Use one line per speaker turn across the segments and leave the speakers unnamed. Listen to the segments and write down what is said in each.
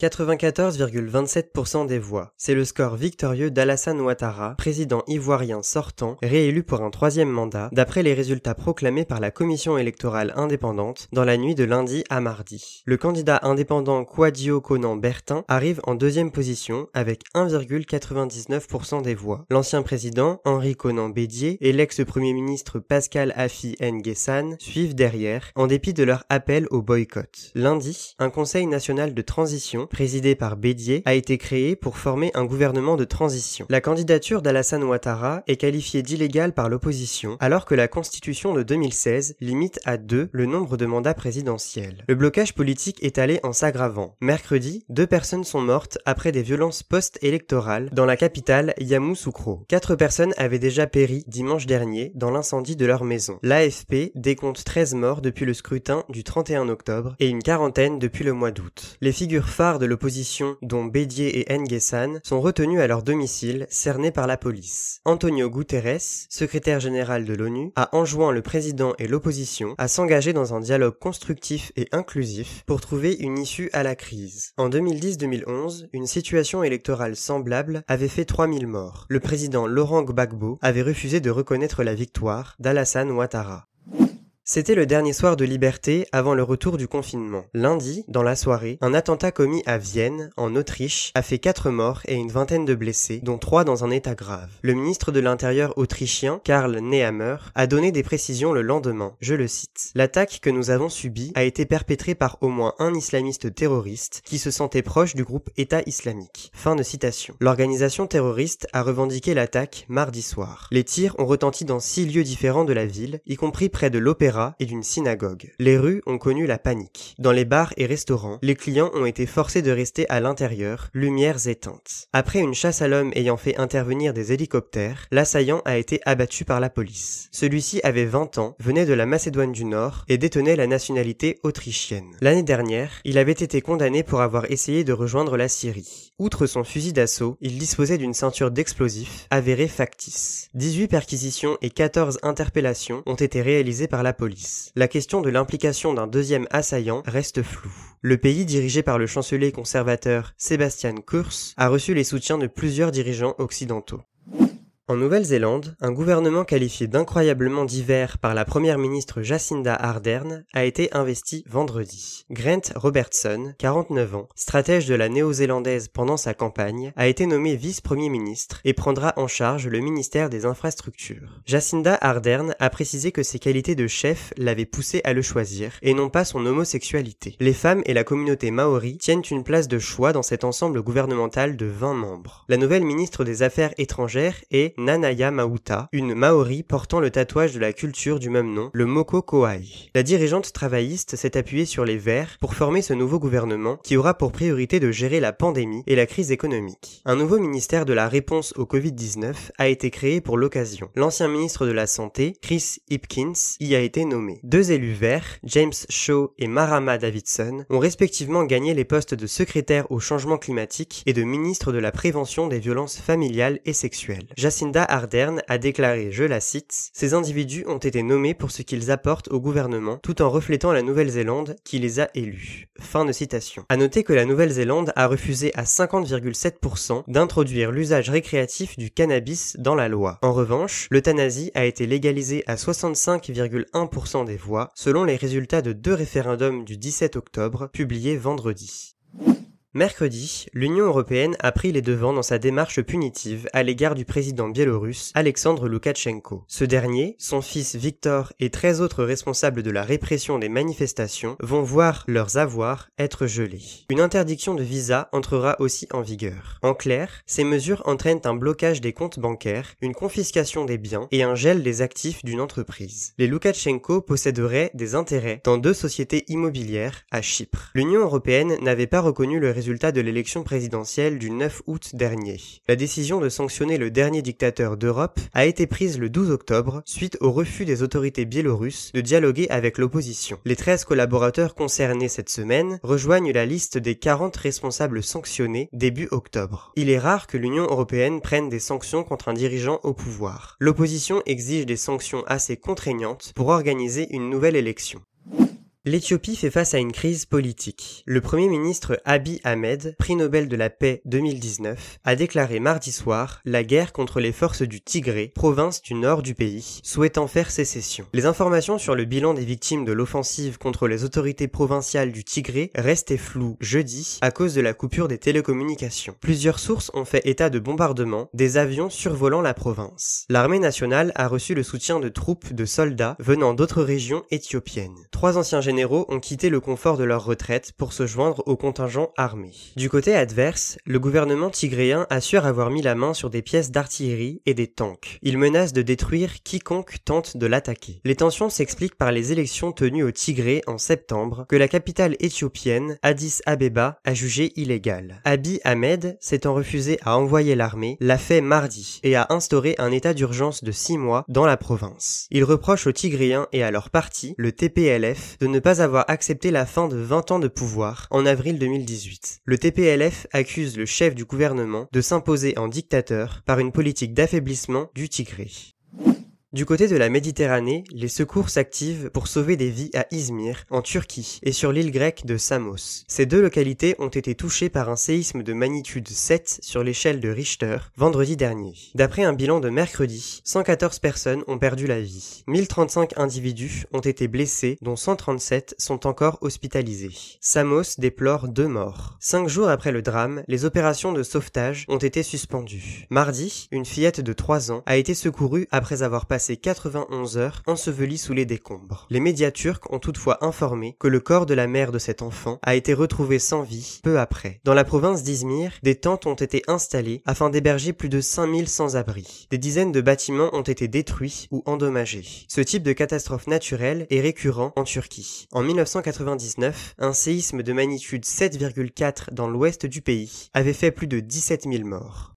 94,27% des voix. C'est le score victorieux d'Alassane Ouattara, président ivoirien sortant, réélu pour un troisième mandat, d'après les résultats proclamés par la commission électorale indépendante dans la nuit de lundi à mardi. Le candidat indépendant Kouadio Conan Bertin arrive en deuxième position avec 1,99% des voix. L'ancien président Henri Conan Bédier et l'ex-premier ministre Pascal Afi Nguessan suivent derrière, en dépit de leur appel au boycott. Lundi, un conseil national de transition présidé par Bédier, a été créé pour former un gouvernement de transition. La candidature d'Alassane Ouattara est qualifiée d'illégale par l'opposition, alors que la constitution de 2016 limite à deux le nombre de mandats présidentiels. Le blocage politique est allé en s'aggravant. Mercredi, deux personnes sont mortes après des violences post-électorales dans la capitale Yamoussoukro. Quatre personnes avaient déjà péri dimanche dernier dans l'incendie de leur maison. L'AFP décompte 13 morts depuis le scrutin du 31 octobre et une quarantaine depuis le mois d'août. Les figures phares de l'opposition, dont Bédier et Nguessan, sont retenus à leur domicile, cernés par la police. Antonio Guterres, secrétaire général de l'ONU, a enjoint le président et l'opposition à s'engager dans un dialogue constructif et inclusif pour trouver une issue à la crise. En 2010-2011, une situation électorale semblable avait fait 3000 morts. Le président Laurent Gbagbo avait refusé de reconnaître la victoire d'Alassane Ouattara. C'était le dernier soir de liberté avant le retour du confinement. Lundi, dans la soirée, un attentat commis à Vienne, en Autriche, a fait quatre morts et une vingtaine de blessés, dont trois dans un état grave. Le ministre de l'Intérieur autrichien, Karl Nehammer, a donné des précisions le lendemain. Je le cite. L'attaque que nous avons subie a été perpétrée par au moins un islamiste terroriste qui se sentait proche du groupe État islamique. Fin de citation. L'organisation terroriste a revendiqué l'attaque mardi soir. Les tirs ont retenti dans six lieux différents de la ville, y compris près de l'opéra et d'une synagogue. Les rues ont connu la panique. Dans les bars et restaurants, les clients ont été forcés de rester à l'intérieur, lumières éteintes. Après une chasse à l'homme ayant fait intervenir des hélicoptères, l'assaillant a été abattu par la police. Celui-ci avait 20 ans, venait de la Macédoine du Nord et détenait la nationalité autrichienne. L'année dernière, il avait été condamné pour avoir essayé de rejoindre la Syrie. Outre son fusil d'assaut, il disposait d'une ceinture d'explosifs avérée factice. 18 perquisitions et 14 interpellations ont été réalisées par la police la question de l'implication d'un deuxième assaillant reste floue. Le pays dirigé par le chancelier conservateur Sébastien Kurz a reçu les soutiens de plusieurs dirigeants occidentaux. En Nouvelle-Zélande, un gouvernement qualifié d'incroyablement divers par la première ministre Jacinda Ardern a été investi vendredi. Grant Robertson, 49 ans, stratège de la néo-zélandaise pendant sa campagne, a été nommé vice-premier ministre et prendra en charge le ministère des infrastructures. Jacinda Ardern a précisé que ses qualités de chef l'avaient poussé à le choisir et non pas son homosexualité. Les femmes et la communauté maori tiennent une place de choix dans cet ensemble gouvernemental de 20 membres. La nouvelle ministre des Affaires étrangères est Nanaya Mauta, une Maori portant le tatouage de la culture du même nom, le Moko Koai. La dirigeante travailliste s'est appuyée sur les Verts pour former ce nouveau gouvernement qui aura pour priorité de gérer la pandémie et la crise économique. Un nouveau ministère de la réponse au Covid-19 a été créé pour l'occasion. L'ancien ministre de la Santé, Chris Hipkins, y a été nommé. Deux élus verts, James Shaw et Marama Davidson, ont respectivement gagné les postes de secrétaire au changement climatique et de ministre de la prévention des violences familiales et sexuelles. Jacinda Ardern a déclaré, je la cite, Ces individus ont été nommés pour ce qu'ils apportent au gouvernement, tout en reflétant la Nouvelle-Zélande qui les a élus. Fin de citation. À noter que la Nouvelle-Zélande a refusé à 50,7% d'introduire l'usage récréatif du cannabis dans la loi. En revanche, l'euthanasie a été légalisée à 65,1% des voix, selon les résultats de deux référendums du 17 octobre, publiés vendredi. Mercredi, l'Union européenne a pris les devants dans sa démarche punitive à l'égard du président biélorusse Alexandre Loukachenko. Ce dernier, son fils Victor et 13 autres responsables de la répression des manifestations vont voir leurs avoirs être gelés. Une interdiction de visa entrera aussi en vigueur. En clair, ces mesures entraînent un blocage des comptes bancaires, une confiscation des biens et un gel des actifs d'une entreprise. Les Loukachenko posséderaient des intérêts dans deux sociétés immobilières à Chypre. L'Union européenne n'avait pas reconnu le résultats de l'élection présidentielle du 9 août dernier. La décision de sanctionner le dernier dictateur d'Europe a été prise le 12 octobre suite au refus des autorités biélorusses de dialoguer avec l'opposition. Les 13 collaborateurs concernés cette semaine rejoignent la liste des 40 responsables sanctionnés début octobre. Il est rare que l'Union européenne prenne des sanctions contre un dirigeant au pouvoir. L'opposition exige des sanctions assez contraignantes pour organiser une nouvelle élection. L'Éthiopie fait face à une crise politique. Le Premier ministre Abiy Ahmed, prix Nobel de la paix 2019, a déclaré mardi soir la guerre contre les forces du Tigré, province du nord du pays, souhaitant faire sécession. Les informations sur le bilan des victimes de l'offensive contre les autorités provinciales du Tigré restaient floues jeudi à cause de la coupure des télécommunications. Plusieurs sources ont fait état de bombardements des avions survolant la province. L'armée nationale a reçu le soutien de troupes de soldats venant d'autres régions éthiopiennes. Trois anciens généraux ont quitté le confort de leur retraite pour se joindre au contingent armé. Du côté adverse, le gouvernement tigréen assure avoir mis la main sur des pièces d'artillerie et des tanks. Il menace de détruire quiconque tente de l'attaquer. Les tensions s'expliquent par les élections tenues au Tigré en septembre que la capitale éthiopienne, Addis Abeba, a jugé illégale. Abiy Ahmed, s'étant refusé à envoyer l'armée, l'a fait mardi et a instauré un état d'urgence de six mois dans la province. Il reproche aux Tigréens et à leur parti, le TPLF, de ne pas avoir accepté la fin de 20 ans de pouvoir en avril 2018. Le TPLF accuse le chef du gouvernement de s'imposer en dictateur par une politique d'affaiblissement du Tigré. Du côté de la Méditerranée, les secours s'activent pour sauver des vies à Izmir, en Turquie, et sur l'île grecque de Samos. Ces deux localités ont été touchées par un séisme de magnitude 7 sur l'échelle de Richter vendredi dernier. D'après un bilan de mercredi, 114 personnes ont perdu la vie. 1035 individus ont été blessés, dont 137 sont encore hospitalisés. Samos déplore deux morts. Cinq jours après le drame, les opérations de sauvetage ont été suspendues. Mardi, une fillette de 3 ans a été secourue après avoir passé 91 heures enseveli sous les décombres. Les médias turcs ont toutefois informé que le corps de la mère de cet enfant a été retrouvé sans vie peu après. Dans la province d'Izmir, des tentes ont été installées afin d'héberger plus de 5000 sans-abri. Des dizaines de bâtiments ont été détruits ou endommagés. Ce type de catastrophe naturelle est récurrent en Turquie. En 1999, un séisme de magnitude 7,4 dans l'ouest du pays avait fait plus de 17 000 morts.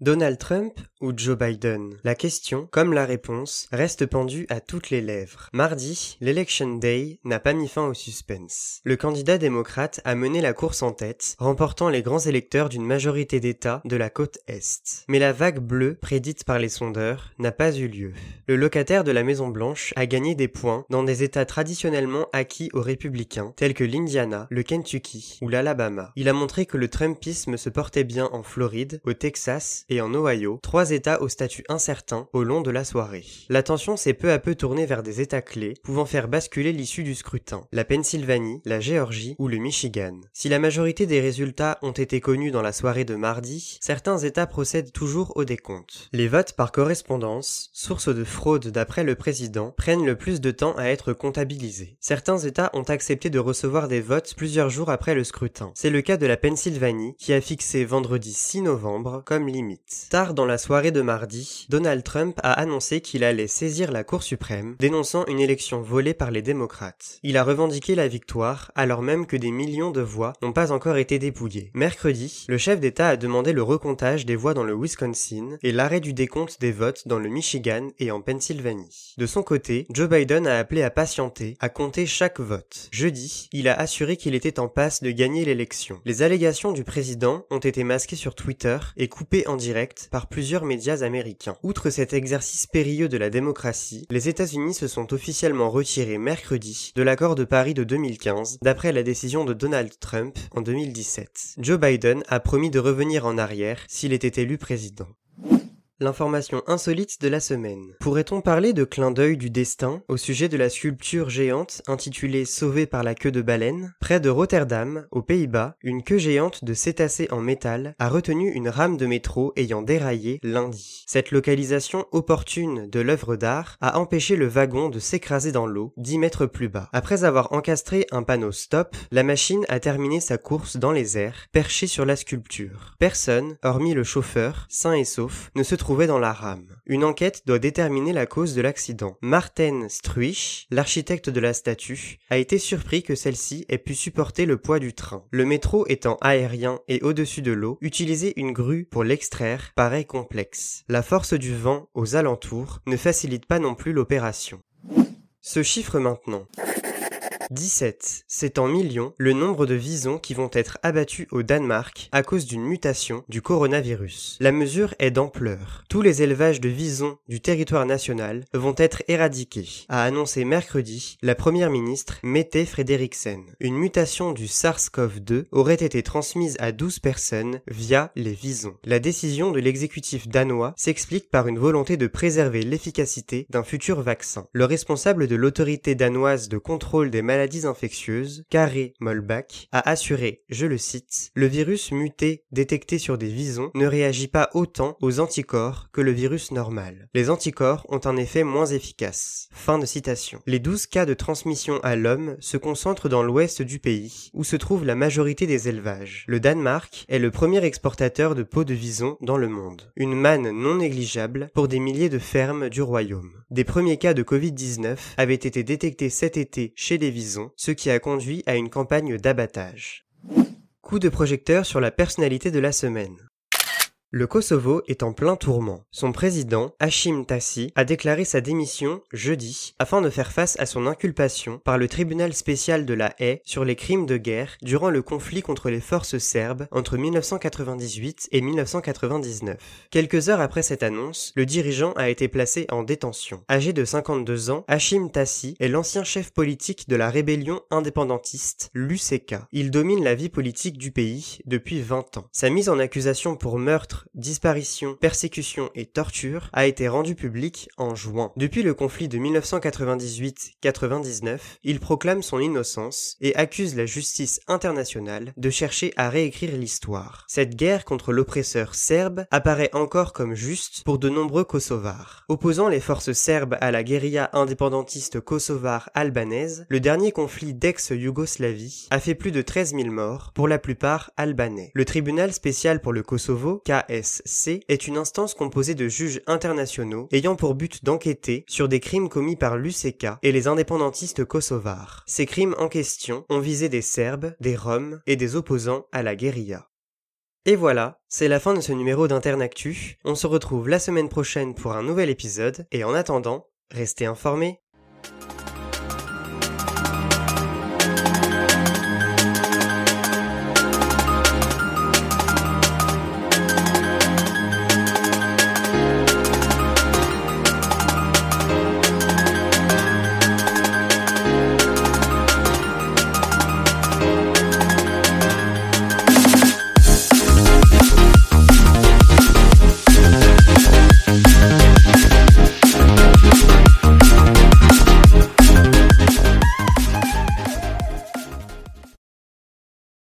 Donald Trump ou Joe Biden? La question, comme la réponse, reste pendue à toutes les lèvres. Mardi, l'Election Day n'a pas mis fin au suspense. Le candidat démocrate a mené la course en tête, remportant les grands électeurs d'une majorité d'États de la côte Est. Mais la vague bleue, prédite par les sondeurs, n'a pas eu lieu. Le locataire de la Maison Blanche a gagné des points dans des États traditionnellement acquis aux républicains, tels que l'Indiana, le Kentucky ou l'Alabama. Il a montré que le Trumpisme se portait bien en Floride, au Texas et en Ohio, trois États au statut incertain au long de la soirée. L'attention s'est peu à peu tournée vers des États clés, pouvant faire basculer l'issue du scrutin, la Pennsylvanie, la Géorgie ou le Michigan. Si la majorité des résultats ont été connus dans la soirée de mardi, certains États procèdent toujours au décompte. Les votes par correspondance, source de fraude d'après le président, prennent le plus de temps à être comptabilisés. Certains États ont accepté de recevoir des votes plusieurs jours après le scrutin. C'est le cas de la Pennsylvanie, qui a fixé vendredi 6 novembre comme limite. Tard dans la soirée de mardi, Donald Trump a annoncé qu'il allait saisir la Cour suprême, dénonçant une élection volée par les démocrates. Il a revendiqué la victoire, alors même que des millions de voix n'ont pas encore été dépouillées. Mercredi, le chef d'État a demandé le recomptage des voix dans le Wisconsin et l'arrêt du décompte des votes dans le Michigan et en Pennsylvanie. De son côté, Joe Biden a appelé à patienter, à compter chaque vote. Jeudi, il a assuré qu'il était en passe de gagner l'élection. Les allégations du président ont été masquées sur Twitter et coupées en direct par plusieurs médias américains. Outre cet exercice périlleux de la démocratie, les États-Unis se sont officiellement retirés mercredi de l'accord de Paris de 2015, d'après la décision de Donald Trump en 2017. Joe Biden a promis de revenir en arrière s'il était élu président. L'information insolite de la semaine. Pourrait-on parler de clin d'œil du destin au sujet de la sculpture géante intitulée Sauvée par la queue de baleine? Près de Rotterdam, aux Pays-Bas, une queue géante de cétacés en métal a retenu une rame de métro ayant déraillé lundi. Cette localisation opportune de l'œuvre d'art a empêché le wagon de s'écraser dans l'eau 10 mètres plus bas. Après avoir encastré un panneau stop, la machine a terminé sa course dans les airs, perchée sur la sculpture. Personne, hormis le chauffeur, sain et sauf, ne se trouve dans la rame. Une enquête doit déterminer la cause de l'accident. Martin Struich, l'architecte de la statue, a été surpris que celle-ci ait pu supporter le poids du train. Le métro étant aérien et au-dessus de l'eau, utiliser une grue pour l'extraire paraît complexe. La force du vent aux alentours ne facilite pas non plus l'opération. Ce chiffre maintenant. 17. C'est en millions le nombre de visons qui vont être abattus au Danemark à cause d'une mutation du coronavirus. La mesure est d'ampleur. Tous les élevages de visons du territoire national vont être éradiqués, a annoncé mercredi la première ministre Mette Frederiksen. Une mutation du SARS-CoV-2 aurait été transmise à 12 personnes via les visons. La décision de l'exécutif danois s'explique par une volonté de préserver l'efficacité d'un futur vaccin. Le responsable de l'autorité danoise de contrôle des maladies maladies infectieuses, Carré Molbach, a assuré, je le cite, le virus muté détecté sur des visons ne réagit pas autant aux anticorps que le virus normal. Les anticorps ont un effet moins efficace. Fin de citation. Les 12 cas de transmission à l'homme se concentrent dans l'ouest du pays, où se trouve la majorité des élevages. Le Danemark est le premier exportateur de peaux de vison dans le monde. Une manne non négligeable pour des milliers de fermes du royaume. Des premiers cas de Covid-19 avaient été détectés cet été chez les visons ce qui a conduit à une campagne d'abattage. Coup de projecteur sur la personnalité de la semaine. Le Kosovo est en plein tourment. Son président, Hashim Tassi, a déclaré sa démission jeudi afin de faire face à son inculpation par le tribunal spécial de la Haye sur les crimes de guerre durant le conflit contre les forces serbes entre 1998 et 1999. Quelques heures après cette annonce, le dirigeant a été placé en détention. Âgé de 52 ans, Hashim Tassi est l'ancien chef politique de la rébellion indépendantiste, l'UCK. Il domine la vie politique du pays depuis 20 ans. Sa mise en accusation pour meurtre disparition, persécution et torture a été rendu public en juin. Depuis le conflit de 1998-99, il proclame son innocence et accuse la justice internationale de chercher à réécrire l'histoire. Cette guerre contre l'oppresseur serbe apparaît encore comme juste pour de nombreux Kosovars. Opposant les forces serbes à la guérilla indépendantiste kosovare albanaise, le dernier conflit d'ex-Yougoslavie a fait plus de 13 000 morts, pour la plupart albanais. Le tribunal spécial pour le Kosovo, Est une instance composée de juges internationaux ayant pour but d'enquêter sur des crimes commis par l'UCK et les indépendantistes kosovars. Ces crimes en question ont visé des Serbes, des Roms et des opposants à la guérilla. Et voilà, c'est la fin de ce numéro d'Internactu. On se retrouve la semaine prochaine pour un nouvel épisode et en attendant, restez informés.